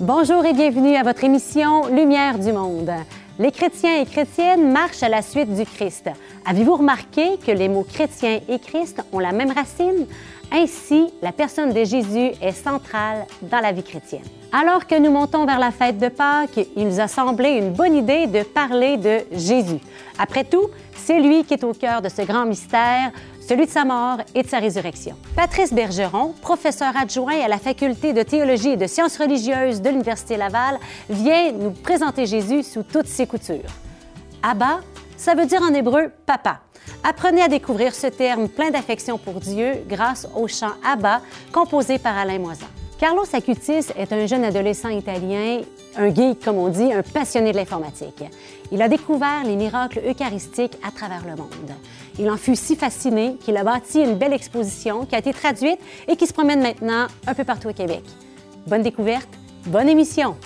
Bonjour et bienvenue à votre émission Lumière du monde. Les chrétiens et chrétiennes marchent à la suite du Christ. Avez-vous remarqué que les mots chrétien et Christ ont la même racine? Ainsi, la personne de Jésus est centrale dans la vie chrétienne. Alors que nous montons vers la fête de Pâques, il nous a semblé une bonne idée de parler de Jésus. Après tout, c'est lui qui est au cœur de ce grand mystère, celui de sa mort et de sa résurrection. Patrice Bergeron, professeur adjoint à la faculté de théologie et de sciences religieuses de l'Université Laval, vient nous présenter Jésus sous toutes ses coutures. Abba, ça veut dire en hébreu papa. Apprenez à découvrir ce terme plein d'affection pour Dieu grâce au chant Abba composé par Alain Moisan. Carlos Acutis est un jeune adolescent italien, un geek comme on dit, un passionné de l'informatique. Il a découvert les miracles eucharistiques à travers le monde. Il en fut si fasciné qu'il a bâti une belle exposition qui a été traduite et qui se promène maintenant un peu partout au Québec. Bonne découverte, bonne émission!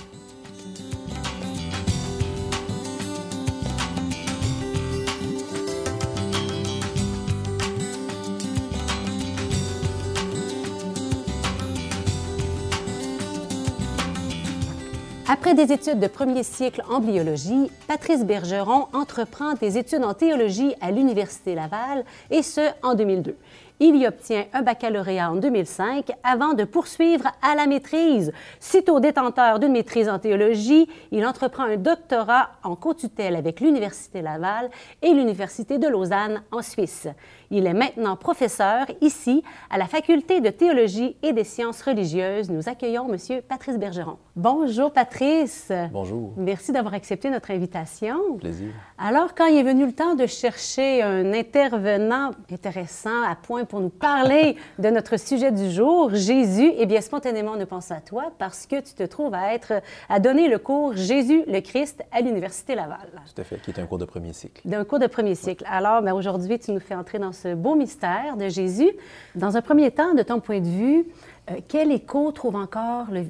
Après des études de premier cycle en biologie, Patrice Bergeron entreprend des études en théologie à l'Université Laval, et ce, en 2002. Il y obtient un baccalauréat en 2005 avant de poursuivre à la maîtrise. Sitôt détenteur d'une maîtrise en théologie, il entreprend un doctorat en co-tutelle avec l'Université Laval et l'Université de Lausanne en Suisse. Il est maintenant professeur ici à la Faculté de théologie et des sciences religieuses. Nous accueillons M. Patrice Bergeron. Bonjour Patrice. Bonjour. Merci d'avoir accepté notre invitation. Plaisir. Alors, quand il est venu le temps de chercher un intervenant intéressant à point pour nous parler de notre sujet du jour, Jésus, eh bien, spontanément, on pense à toi parce que tu te trouves à être, à donner le cours Jésus le Christ à l'Université Laval. Tout à fait, qui est un cours de premier cycle. D'un cours de premier cycle. Alors, ben, aujourd'hui, tu nous fais entrer dans ce beau mystère de Jésus. Dans un premier temps, de ton point de vue, euh, quel écho trouve encore le,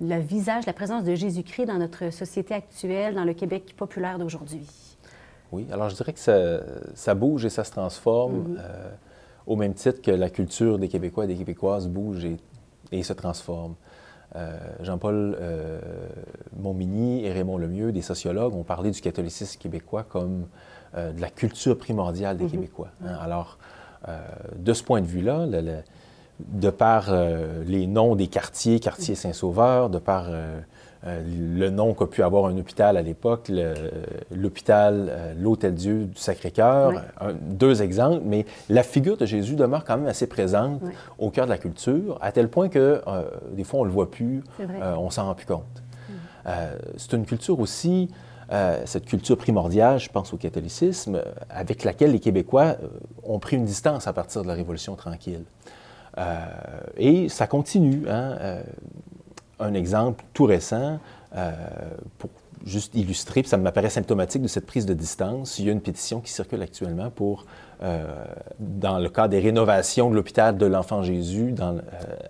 le visage, la présence de Jésus-Christ dans notre société actuelle, dans le Québec populaire d'aujourd'hui? Oui, alors je dirais que ça, ça bouge et ça se transforme Mhm. euh, au même titre que la culture des Québécois et des Québécoises bouge et, et se transforme. Euh, Jean-Paul euh, et Raymond Lemieux, des sociologues, ont parlé du catholicisme québécois comme euh, de la culture primordiale des Mhm. Québécois. hein. Alors, euh, de ce point de vue-là, de par euh, les noms des quartiers, quartier Saint-Sauveur, de par le nom qu'a pu avoir un hôpital à l'époque, l'hôpital, l'Hôtel-Dieu du Sacré-Cœur, Oui. deux exemples, mais la figure de Jésus demeure quand même assez présente Oui. au cœur de la culture, à tel point que des fois on ne le voit plus, on s'en rend plus compte. Euh, c'est une culture aussi, euh, cette culture primordiale, je pense au catholicisme, euh, avec laquelle les Québécois euh, ont pris une distance à partir de la Révolution tranquille. Et ça continue. hein, un exemple tout récent, pour juste illustrer, puis ça m'apparaît symptomatique de cette prise de distance. Il y a une pétition qui circule actuellement pour, dans le cadre des rénovations de l'hôpital de l'Enfant Jésus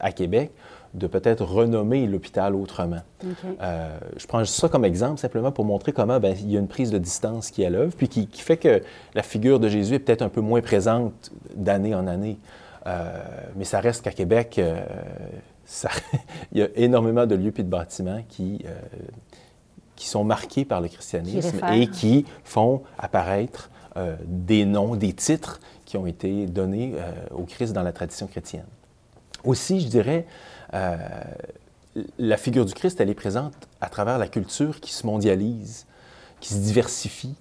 à Québec, de peut-être renommer l'hôpital autrement. Euh, je prends ça comme exemple simplement pour montrer comment ben, il y a une prise de distance qui est à l'œuvre, puis qui, qui fait que la figure de Jésus est peut-être un peu moins présente d'année en année. Euh, mais ça reste qu'à Québec, euh, ça- il y a énormément de lieux et de bâtiments qui, qui sont marqués par le christianisme et qui font apparaître des noms, des titres qui ont été donnés au Christ dans la tradition chrétienne. Aussi, je dirais, euh, la figure du Christ, elle est présente à travers la culture qui se mondialise, qui se diversifie,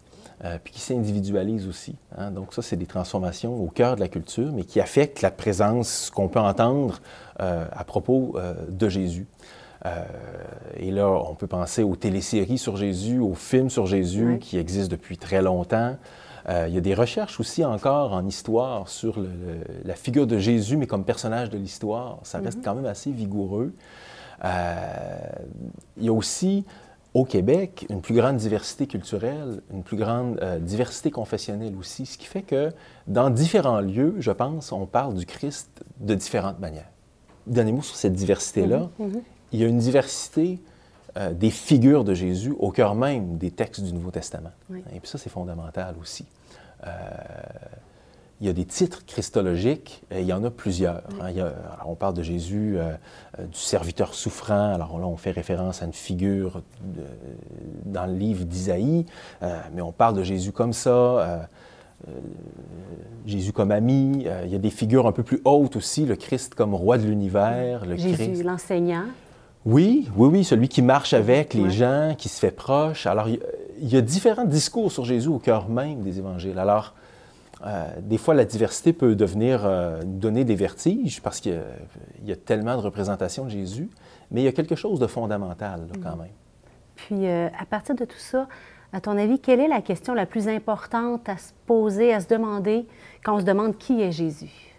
euh, puis qui s'individualise aussi. hein. Donc ça, c'est des transformations au cœur de la culture, mais qui affectent la présence qu'on peut entendre euh, à propos de Jésus. Et là, on peut penser aux téléséries sur Jésus, aux films sur Jésus Oui. qui existent depuis très longtemps. Euh, il y a des recherches aussi encore en histoire sur le- le- la figure de Jésus, mais comme personnage de l'histoire. Ça reste quand même assez vigoureux. Euh, il y a aussi au Québec une plus grande diversité culturelle, une plus grande euh, diversité confessionnelle aussi, ce qui fait que dans différents lieux, je pense, on parle du Christ de différentes manières. Donnez-moi sur cette diversité-là. Mhm. Il y a une diversité euh, des figures de Jésus au cœur même des textes du Nouveau Testament. Oui. Et puis ça, c'est fondamental aussi. Euh, il y a des titres christologiques, et il y en a plusieurs. Hein. on parle de Jésus, euh, du serviteur souffrant. Alors là, on fait référence à une figure dans le livre d'Isaïe, mais on parle de Jésus comme ça, Jésus comme ami. il y a des figures un peu plus hautes aussi, le Christ comme roi de l'univers. Le Jésus, l'enseignant. Oui, oui, oui, celui qui marche avec les gens, qui se fait proche. Alors, il y a différents discours sur Jésus au cœur même des évangiles. Alors, euh, des fois, la diversité peut devenir euh, donner des vertiges parce qu'il y, a tellement de représentations de Jésus, mais il y a quelque chose de fondamental quand mm. même. Puis, euh, à partir de tout ça, à ton avis, quelle est la question la plus importante à se poser, à se demander quand on se demande qui est Jésus?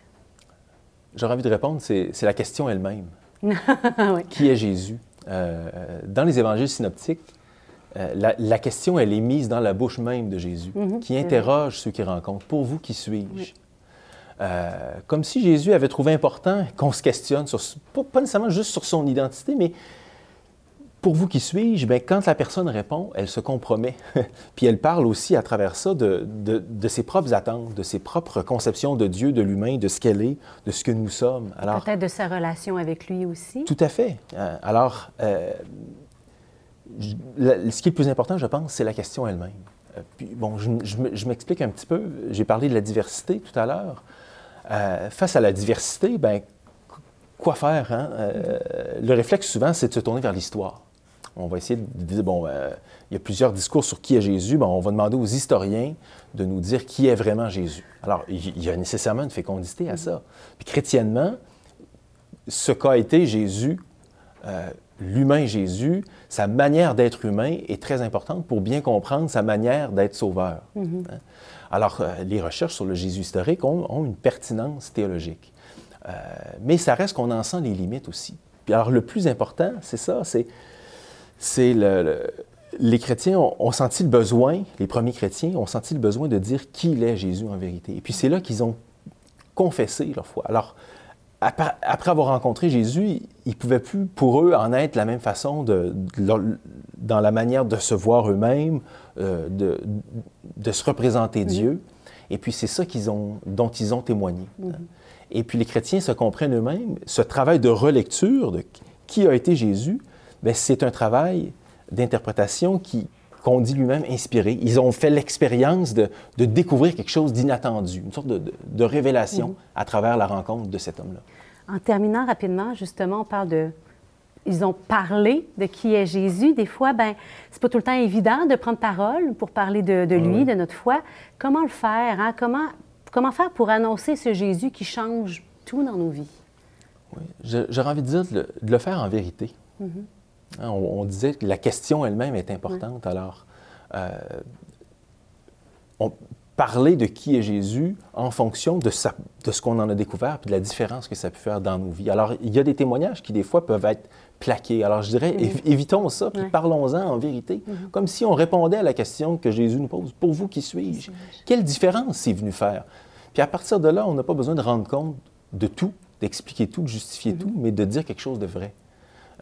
J'aurais envie de répondre, c'est la question elle-même. Qui est Jésus? dans les évangiles synoptiques, euh, la, question, elle est mise dans la bouche même de Jésus, mhm, qui interroge ceux qui rencontrent. Pour vous, qui suis-je? Euh, comme si Jésus avait trouvé important qu'on se questionne, sur, pas, nécessairement juste sur son identité, mais pour vous, qui suis-je? Bien, quand la personne répond, elle se compromet. Puis elle parle aussi à travers ça de, ses propres attentes, de ses propres conceptions de Dieu, de l'humain, de ce qu'elle est, de ce que nous sommes. Alors, Peut-être de sa relation avec lui aussi. Tout à fait. Euh, alors, ce qui est le plus important, je pense, c'est la question elle-même. Euh, puis, bon, je, m'explique un petit peu. J'ai parlé de la diversité tout à l'heure. Euh, face à la diversité, ben, quoi faire? Hein? Euh, le réflexe, souvent, c'est de se tourner vers l'histoire. On va essayer de dire, bon, il y a plusieurs discours sur qui est Jésus. on va demander aux historiens de nous dire qui est vraiment Jésus. Alors, il y a nécessairement une fécondité à ça. Puis chrétiennement, ce qu'a été Jésus l'humain Jésus, sa manière d'être humain est très importante pour bien comprendre sa manière d'être sauveur. Mm-hmm. Hein. Alors, euh, les recherches sur le Jésus historique ont, une pertinence théologique. Euh, mais ça reste qu'on en sent les limites aussi. Puis alors, le plus important, c'est ça, c'est, c'est le, les chrétiens ont, senti le besoin, les premiers chrétiens ont senti le besoin de dire qui il est Jésus en vérité. Et puis c'est là qu'ils ont confessé leur foi. Alors, après avoir rencontré Jésus, ils ne pouvaient plus pour eux en être de la même façon de, dans la manière de se voir eux-mêmes, euh, de, de, se représenter Dieu. Et puis c'est ça qu'ils ont, dont ils ont témoigné. Mm-hmm. Et puis les chrétiens se comprennent eux-mêmes. Ce travail de relecture de qui a été Jésus, c'est un travail d'interprétation qui, qu'on dit lui-même inspiré. Ils ont fait l'expérience de, découvrir quelque chose d'inattendu, une sorte de, révélation à travers la rencontre de cet homme-là. En terminant rapidement, justement, on parle de ils ont parlé de qui est Jésus. Des fois, ben, c'est pas tout le temps évident de prendre parole pour parler de, lui, de notre foi. Comment le faire? Hein? Comment, comment faire pour annoncer ce Jésus qui change tout dans nos vies? Oui, j'aurais envie de dire de le, faire en vérité. Mm-hmm. On, disait que la question elle-même est importante. Alors, euh, on, parler de qui est Jésus en fonction de, de ce qu'on en a découvert et de la différence que ça peut faire dans nos vies. Alors, il y a des témoignages qui, des fois, peuvent être plaqués. Alors, je dirais, évitons ça, puis parlons-en en vérité, mm-hmm. comme si on répondait à la question que Jésus nous pose. Pour vous, qui suis-je? Quelle différence c'est venu faire? Puis à partir de là, on n'a pas besoin de rendre compte de tout, d'expliquer tout, de justifier mm-hmm. tout, mais de dire quelque chose de vrai.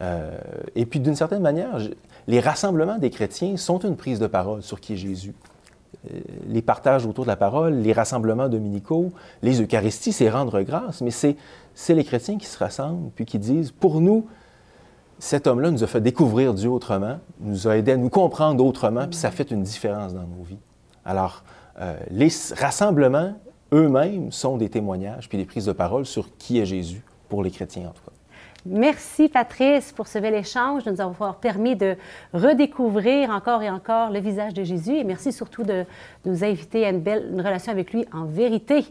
Euh, et puis, d'une certaine manière, les rassemblements des chrétiens sont une prise de parole sur qui est Jésus. Euh, les partages autour de la parole, les rassemblements dominicaux, les Eucharisties, c'est rendre grâce, mais c'est, les chrétiens qui se rassemblent puis qui disent, pour nous, cet homme-là nous a fait découvrir Dieu autrement, nous a aidé à nous comprendre autrement, puis ça fait une différence dans nos vies. Alors, euh, les rassemblements eux-mêmes sont des témoignages puis des prises de parole sur qui est Jésus, pour les chrétiens en tout cas. Merci Patrice pour ce bel échange, de nous avoir permis de redécouvrir encore et encore le visage de Jésus et merci surtout de nous inviter à une belle relation avec lui en vérité.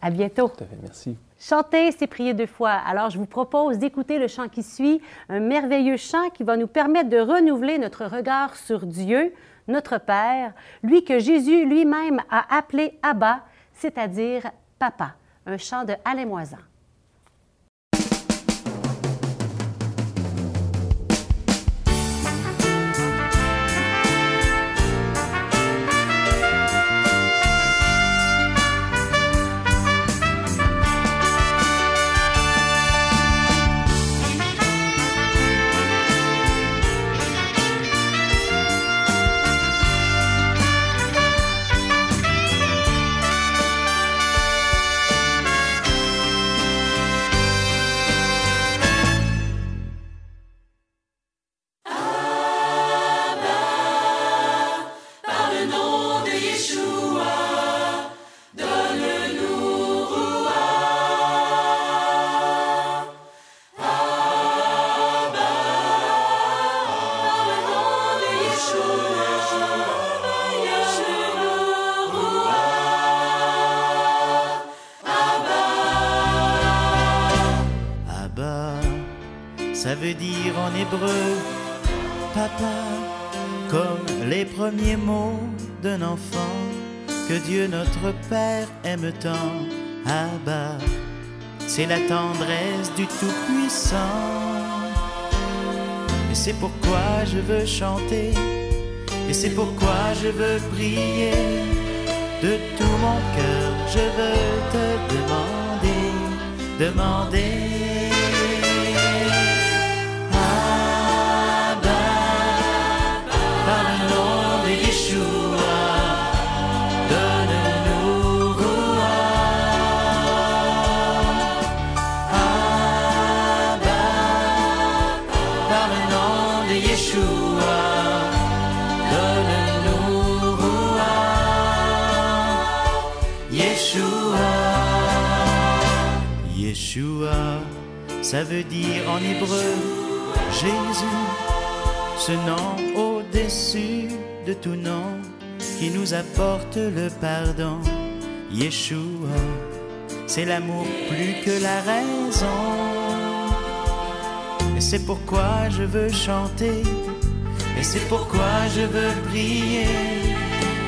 À bientôt. Tout à fait, merci. Chanter, c'est prier deux fois. Alors, je vous propose d'écouter le chant qui suit, un merveilleux chant qui va nous permettre de renouveler notre regard sur Dieu, notre Père, lui que Jésus lui-même a appelé Abba, c'est-à-dire Papa. Un chant de Alain Moisan. Papa, comme les premiers mots d'un enfant que Dieu notre Père aime tant. Abba, c'est la tendresse du Tout-Puissant. Et c'est pourquoi je veux chanter, et c'est pourquoi je veux prier. De tout mon cœur, je veux te demander, demander. Ça veut dire en hébreu Jésus, ce nom au-dessus de tout nom qui nous apporte le pardon. Yeshua, c'est l'amour plus que la raison. Et c'est pourquoi je veux chanter, et c'est pourquoi je veux prier.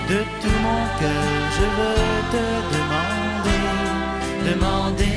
De tout mon cœur, je veux te demander, demander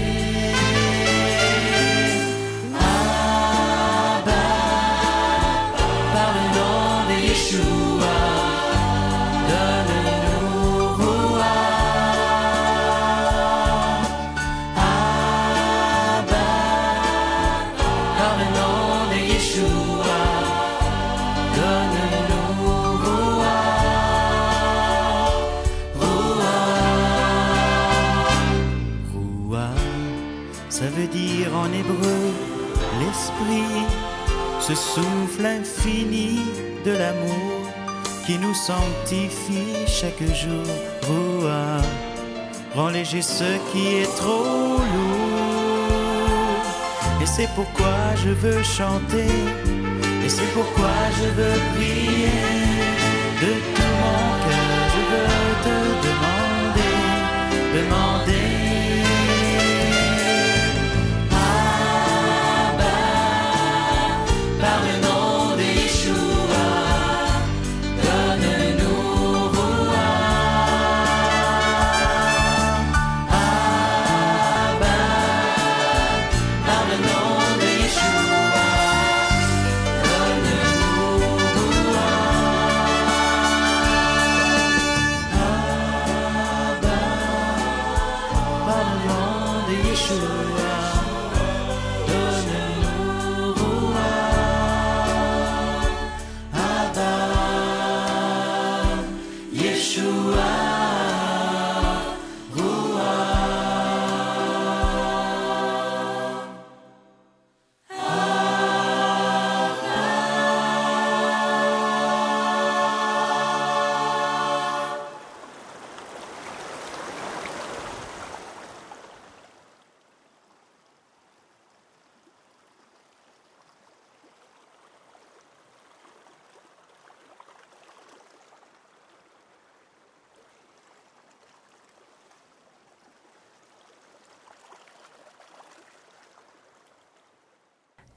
ce souffle infini de l'amour qui nous sanctifie chaque jour. Roua, rend léger ce qui est trop lourd. Et c'est pourquoi je veux chanter, et c'est pourquoi je veux prier. De tout mon cœur, je veux te demander, demander.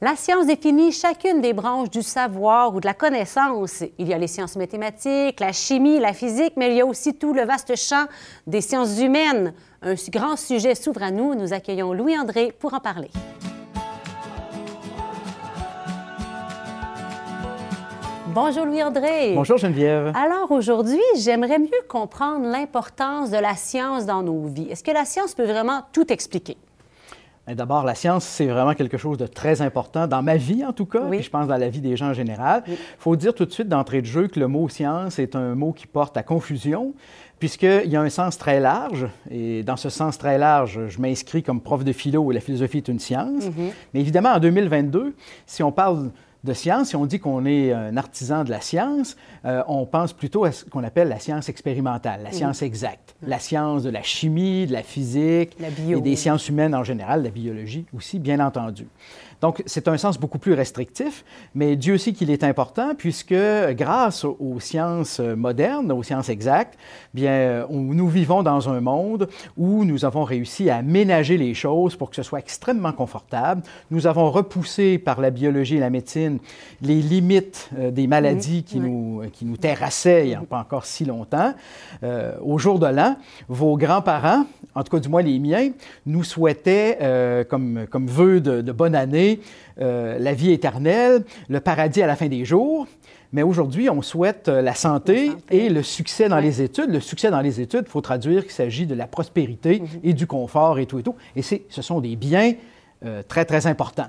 La science définit chacune des branches du savoir ou de la connaissance. Il y a les sciences mathématiques, la chimie, la physique, mais il y a aussi tout le vaste champ des sciences humaines. Un grand sujet s'ouvre à nous. Nous accueillons Louis-André pour en parler. Bonjour Louis-André. Bonjour Geneviève. Alors aujourd'hui, j'aimerais mieux comprendre l'importance de la science dans nos vies. Est-ce que la science peut vraiment tout expliquer? D'abord, la science, c'est vraiment quelque chose de très important dans ma vie, en tout cas, et je pense dans la vie des gens en général. Il faut dire tout de suite d'entrée de jeu que le mot science est un mot qui porte à confusion, puisqu'il y a un sens très large, et dans ce sens très large, je m'inscris comme prof de philo où la philosophie est une science. Mm-hmm. Mais évidemment, en 2022, si on parle de science, si on dit qu'on est un artisan de la science, euh, on pense plutôt à ce qu'on appelle la science expérimentale, la science exacte, la science de la chimie, de la physique et des sciences humaines en général, la biologie aussi, bien entendu. Donc, c'est un sens beaucoup plus restrictif, mais Dieu sait qu'il est important puisque grâce aux sciences modernes, aux sciences exactes, bien, nous vivons dans un monde où nous avons réussi à aménager les choses pour que ce soit extrêmement confortable. Nous avons repoussé par la biologie et la médecine les limites euh, des maladies qui, Nous, qui nous terrassaient il n'y a pas encore si longtemps. Euh, au jour de l'an, vos grands-parents, en tout cas du moins les miens, nous souhaitaient euh, comme, comme vœu de, de bonne année la vie éternelle, le paradis à la fin des jours. Mais aujourd'hui, on souhaite la santé, et le succès dans les études. Le succès dans les études, il faut traduire qu'il s'agit de la prospérité mm-hmm. et du confort et tout et tout. Et ce sont des biens très, très importants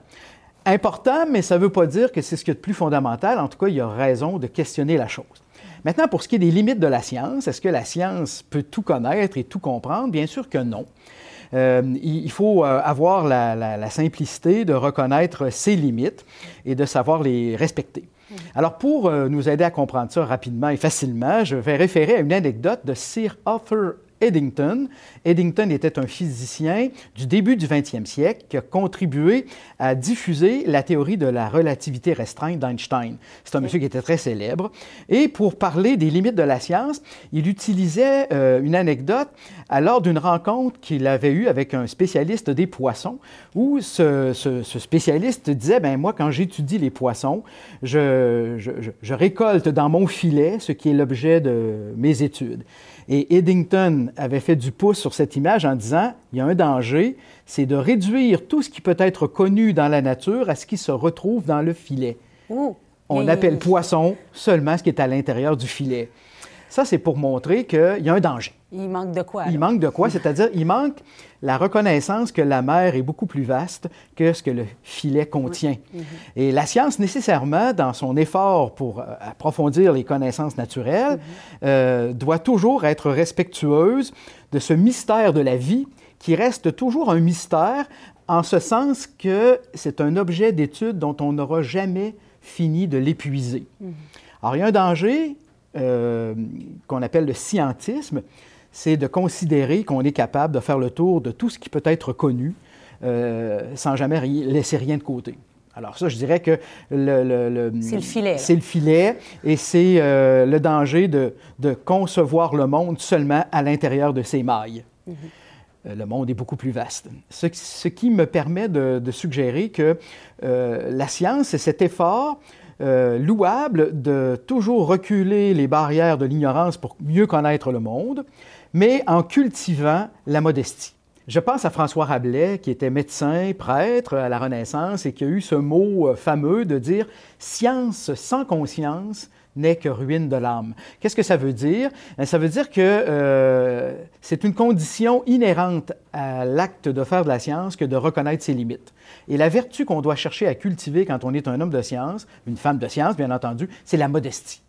important, mais ça ne veut pas dire que c'est ce qui est de plus fondamental. En tout cas, il y a raison de questionner la chose. Maintenant, pour ce qui est des limites de la science, est-ce que la science peut tout connaître et tout comprendre? Bien sûr que non. Euh, il faut euh, avoir la, simplicité de reconnaître ses limites et de savoir les respecter. Mm-hmm. Alors, pour euh, nous aider à comprendre ça rapidement et facilement, je vais référer à une anecdote de Sir Arthur Eddington. Eddington était un physicien du début du 20e siècle qui a contribué à diffuser la théorie de la relativité restreinte d'Einstein. C'est un monsieur qui était très célèbre. Et pour parler des limites de la science, il utilisait euh, une anecdote lors d'une rencontre qu'il avait eue avec un spécialiste des poissons, où ce, spécialiste disait, ben moi, quand j'étudie les poissons, je, je récolte dans mon filet ce qui est l'objet de mes études. Et Eddington avait fait du pouce sur cette image en disant, il y a un danger, c'est de réduire tout ce qui peut être connu dans la nature à ce qui se retrouve dans le filet. On appelle poisson seulement ce qui est à l'intérieur du filet. Ça, c'est pour montrer qu'il y a un danger. Il manque de quoi? Il manque de quoi? C'est-à-dire, il manque la reconnaissance que la mer est beaucoup plus vaste que ce que le filet contient. Mhm. Et la science, nécessairement, dans son effort pour euh, approfondir les connaissances naturelles, mhm. euh, doit toujours être respectueuse de ce mystère de la vie qui reste toujours un mystère en ce sens que c'est un objet d'étude dont on n'aura jamais fini de l'épuiser. Mhm. Alors, il y a un danger euh, qu'on appelle le scientisme, c'est de considérer qu'on est capable de faire le tour de tout ce qui peut être connu euh, sans jamais laisser rien de côté. Alors ça, je dirais que le, c'est le filet. C'est le filet et c'est euh, le danger de, concevoir le monde seulement à l'intérieur de ses mailles. Mhm. le monde est beaucoup plus vaste. Ce, qui me permet de, de suggérer que la science, c'est cet effort euh, louable de toujours reculer les barrières de l'ignorance pour mieux connaître le monde, mais en cultivant la modestie. Je pense à François Rabelais, qui était médecin, prêtre à la Renaissance et qui a eu ce mot euh, fameux de dire Science sans conscience n'est que ruine de l'âme. Qu'est-ce que ça veut dire? Ben, ça veut dire que euh, c'est une condition inhérente à l'acte de faire de la science que de reconnaître ses limites. Et la vertu qu'on doit chercher à cultiver quand on est un homme de science, une femme de science, bien entendu, c'est la modestie.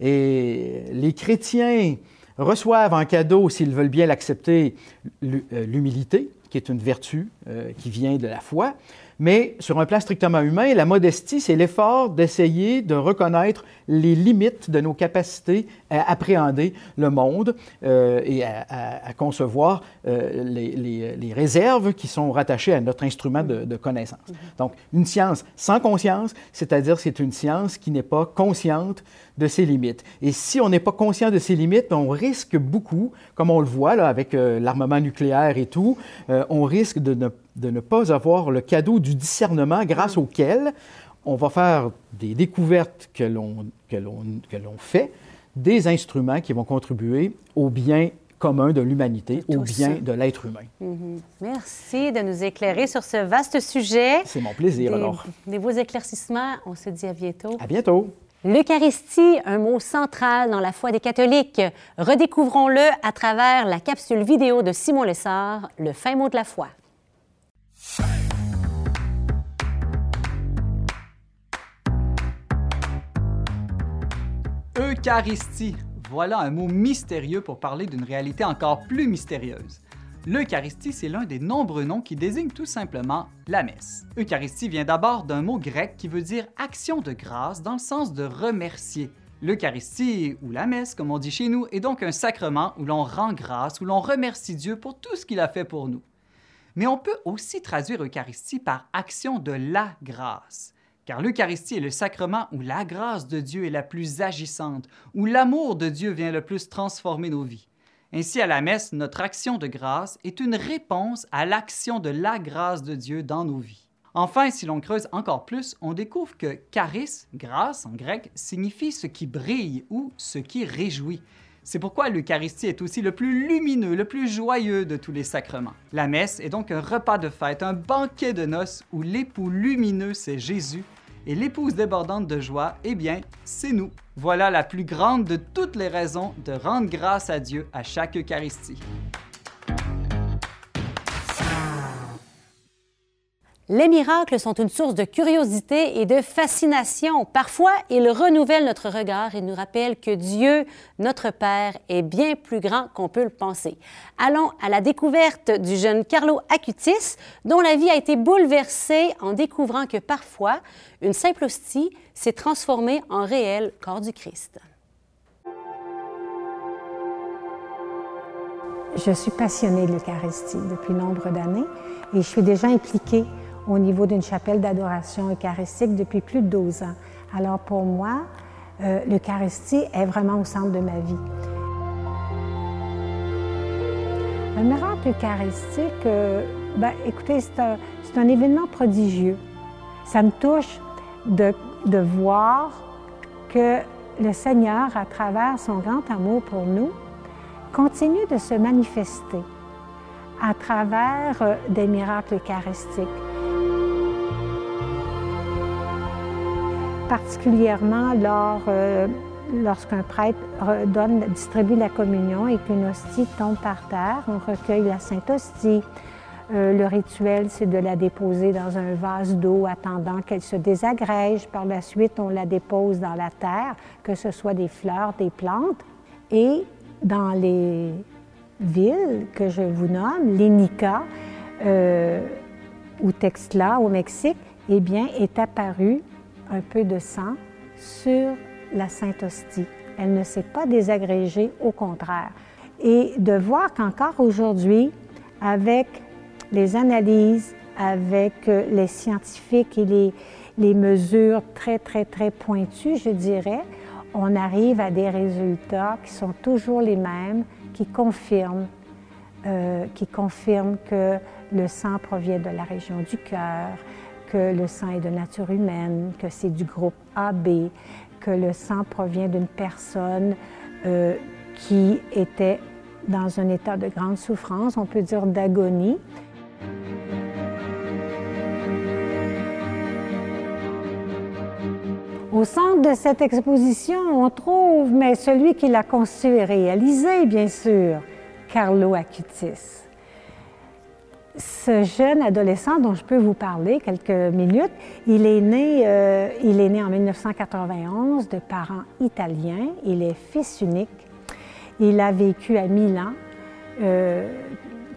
Et les chrétiens reçoivent en cadeau, s'ils veulent bien l'accepter, euh, l'humilité, qui est une vertu euh, qui vient de la foi. Mais sur un plan strictement humain, la modestie, c'est l'effort d'essayer de reconnaître les limites de nos capacités à appréhender le monde euh, et à, concevoir euh, les, réserves qui sont rattachées à notre instrument de, connaissance. Mm-hmm. Donc, une science sans conscience, c'est-à-dire c'est une science qui n'est pas consciente de ses limites. Et si on n'est pas conscient de ses limites, on risque beaucoup, comme on le voit là, avec euh, l'armement nucléaire et tout, on risque de ne de ne pas avoir le cadeau du discernement grâce auquel on va faire des découvertes que l'on, que l'on, fait, des instruments qui vont contribuer au bien commun de l'humanité, au bien de l'être humain. Mm-hmm. Merci de nous éclairer sur ce vaste sujet. C'est mon plaisir, des, alors. Des beaux éclaircissements. On se dit à bientôt. À bientôt. L'Eucharistie, un mot central dans la foi des catholiques. Redécouvrons-le à travers la capsule vidéo de Simon Lessard, Le fin mot de la foi. Eucharistie. Voilà un mot mystérieux pour parler d'une réalité encore plus mystérieuse. L'Eucharistie, c'est l'un des nombreux noms qui désignent tout simplement la messe. Eucharistie vient d'abord d'un mot grec qui veut dire action de grâce dans le sens de remercier. L'Eucharistie, ou la messe comme on dit chez nous, est donc un sacrement où l'on rend grâce, où l'on remercie Dieu pour tout ce qu'il a fait pour nous. Mais on peut aussi traduire Eucharistie par action de la grâce. Car l'Eucharistie est le sacrement où la grâce de Dieu est la plus agissante, où l'amour de Dieu vient le plus transformer nos vies. Ainsi, à la messe, notre action de grâce est une réponse à l'action de la grâce de Dieu dans nos vies. Enfin, si l'on creuse encore plus, on découvre que charis, grâce en grec, signifie ce qui brille ou ce qui réjouit. C'est pourquoi l'Eucharistie est aussi le plus lumineux, le plus joyeux de tous les sacrements. La messe est donc un repas de fête, un banquet de noces où l'époux lumineux, c'est Jésus, et l'épouse débordante de joie, eh bien, c'est nous. Voilà la plus grande de toutes les raisons de rendre grâce à Dieu à chaque Eucharistie. Les miracles sont une source de curiosité et de fascination. Parfois, ils renouvellent notre regard et nous rappellent que Dieu, notre Père, est bien plus grand qu'on peut le penser. Allons à la découverte du jeune Carlo Acutis, dont la vie a été bouleversée en découvrant que parfois, une simple hostie s'est transformée en réel corps du Christ. Je suis passionnée de l'Eucharistie depuis nombre d'années et je suis déjà impliquée au niveau d'une chapelle d'adoration eucharistique depuis plus de 12 ans. Alors pour moi, euh, l'Eucharistie est vraiment au centre de ma vie. Un miracle eucharistique, euh, ben, écoutez, c'est un, un, événement prodigieux. Ça me touche de, de voir que le Seigneur, à travers son grand amour pour nous, continue de se manifester à travers euh, des miracles eucharistiques. Particulièrement lors, euh, lorsqu'un prêtre distribue la communion et qu'une hostie tombe par terre, on recueille la Sainte Hostie. Euh, le rituel, c'est de la déposer dans un vase d'eau attendant qu'elle se désagrège. Par la suite, on la dépose dans la terre, que ce soit des fleurs, des plantes. Et dans les villes que je vous nomme, l'Enica euh, ou Textla au Mexique, eh bien, est apparu un peu de sang sur la Sainte Hostie. Elle ne s'est pas désagrégée, au contraire. Et de voir qu'encore aujourd'hui, avec les analyses, avec euh, les scientifiques et les, mesures très, très, très pointues, je dirais, on arrive à des résultats qui sont toujours les mêmes, qui confirment, euh, qui confirment que le sang provient de la région du cœur, que le sang est de nature humaine, que c'est du groupe AB, que le sang provient d'une personne euh, qui était dans un état de grande souffrance, on peut dire d'agonie. Au centre de cette exposition, on trouve, mais celui qui l'a conçu et réalisé, bien sûr, Carlo Acutis ce jeune adolescent dont je peux vous parler quelques minutes, il est né, euh, il est né en 1991 de parents italiens. Il est fils unique. Il a vécu à Milan euh,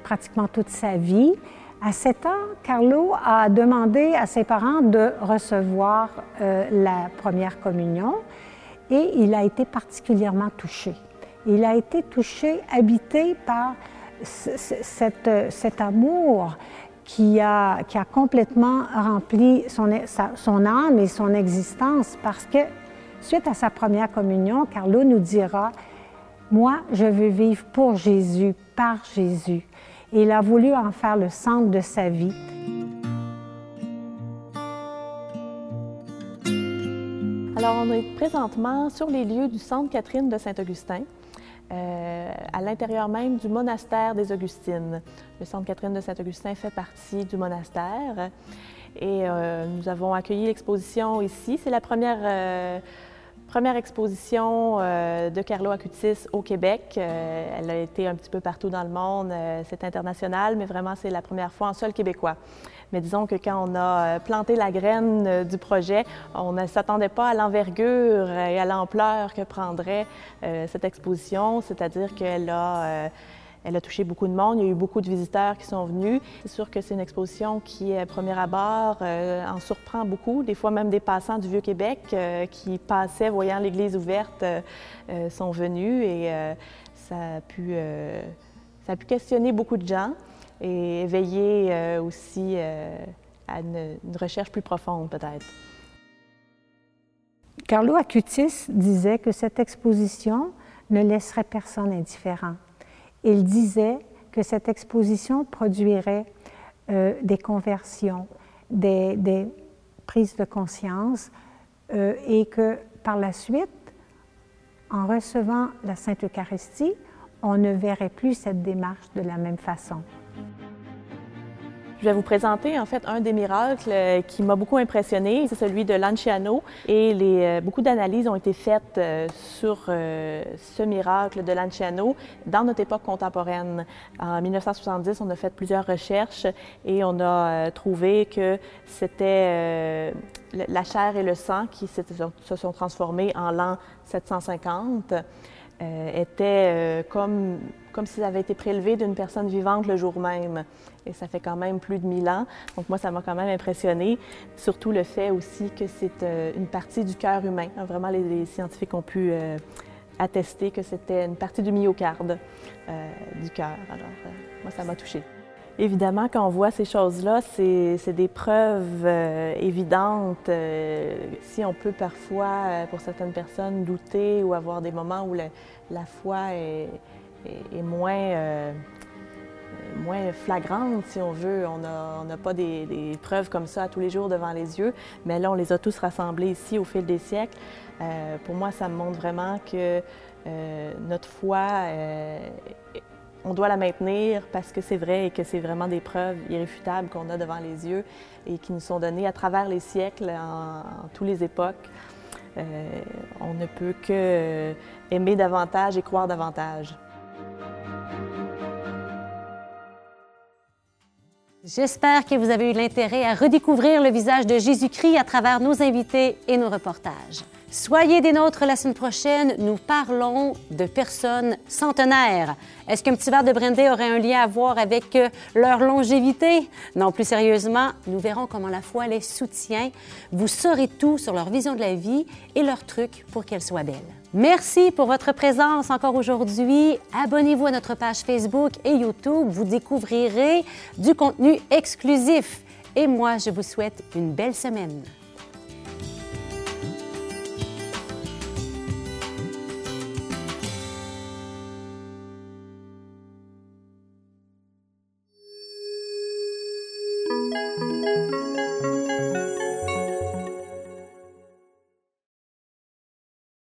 pratiquement toute sa vie. À 7 ans, Carlo a demandé à ses parents de recevoir euh, la première communion et il a été particulièrement touché. Il a été touché, habité par cet, cet amour qui a, qui a, complètement rempli son, son, âme et son existence parce que suite à sa première communion, Carlo nous dira, moi, je veux vivre pour Jésus, par Jésus. Et il a voulu en faire le centre de sa vie. Alors, on est présentement sur les lieux du Centre Catherine de Saint-Augustin. Euh, à l'intérieur même du monastère des Augustines. Le Centre Catherine de Saint-Augustin fait partie du monastère et euh, nous avons accueilli l'exposition ici. C'est la première, euh, première exposition de Carlo Acutis au Québec. elle a été un petit peu partout dans le monde, c'est international, mais vraiment c'est la première fois en sol québécois. Mais disons que quand on a euh, planté la graine euh, du projet, on ne s'attendait pas à l'envergure et à l'ampleur que prendrait euh, cette exposition, c'est-à-dire qu'elle a... Elle a touché beaucoup de monde, il y a eu beaucoup de visiteurs qui sont venus. C'est sûr que c'est une exposition qui, à premier abord, en surprend beaucoup. Des fois, même des passants du Vieux-Québec qui passaient, voyant l'église ouverte, sont venus et ça, a pu, ça a pu questionner beaucoup de gens et éveiller euh, aussi euh, à une, recherche plus profonde peut-être. Carlo Acutis disait que cette exposition ne laisserait personne indifférent. Il disait que cette exposition produirait euh, des conversions des, prises de conscience et que par la suite, en recevant la Sainte Eucharistie, on ne verrait plus cette démarche de la même façon. Je vais vous présenter en fait un des miracles euh, qui m'a beaucoup impressionné, c'est celui de Lanciano. Et les, euh, beaucoup d'analyses ont été faites euh, sur ce miracle de Lanciano dans notre époque contemporaine. En 1970, on a fait plusieurs recherches et on a trouvé que c'était la chair et le sang qui se sont transformés en l'an 750. Étaient comme, comme s'ils avaient été prélevés d'une personne vivante le jour même et ça fait quand même plus de 1000 ans. Donc moi, ça m'a quand même impressionné. Surtout le fait aussi que c'est euh, une partie du cœur humain. Vraiment, les, scientifiques ont pu euh, attester que c'était une partie du myocarde euh, du cœur. Alors, moi, ça m'a touchée. Évidemment, quand on voit ces choses-là, c'est des preuves évidentes. si on peut parfois, pour certaines personnes, douter ou avoir des moments où la, foi est, moins flagrante, si on veut. On n'a pas des, preuves comme ça tous les jours devant les yeux, mais là, on les a tous rassemblés ici au fil des siècles. Euh, pour moi, ça me montre vraiment que euh, notre foi, euh, on doit la maintenir parce que c'est vrai et que c'est vraiment des preuves irréfutables qu'on a devant les yeux et qui nous sont données à travers les siècles, en, toutes les époques. on ne peut que aimer davantage et croire davantage. J'espère que vous avez eu l'intérêt à redécouvrir le visage de Jésus-Christ à travers nos invités et nos reportages. Soyez des nôtres la semaine prochaine. Nous parlons de personnes centenaires. Est-ce qu'un petit verre de brandy aurait un lien à voir avec euh, leur longévité? Non, plus sérieusement, nous verrons comment la foi les soutient. Vous saurez tout sur leur vision de la vie et leurs trucs pour qu'elle soit belle. Merci pour votre présence encore aujourd'hui. Abonnez-vous à notre page Facebook et YouTube. Vous découvrirez du contenu exclusif. Et moi, je vous souhaite une belle semaine.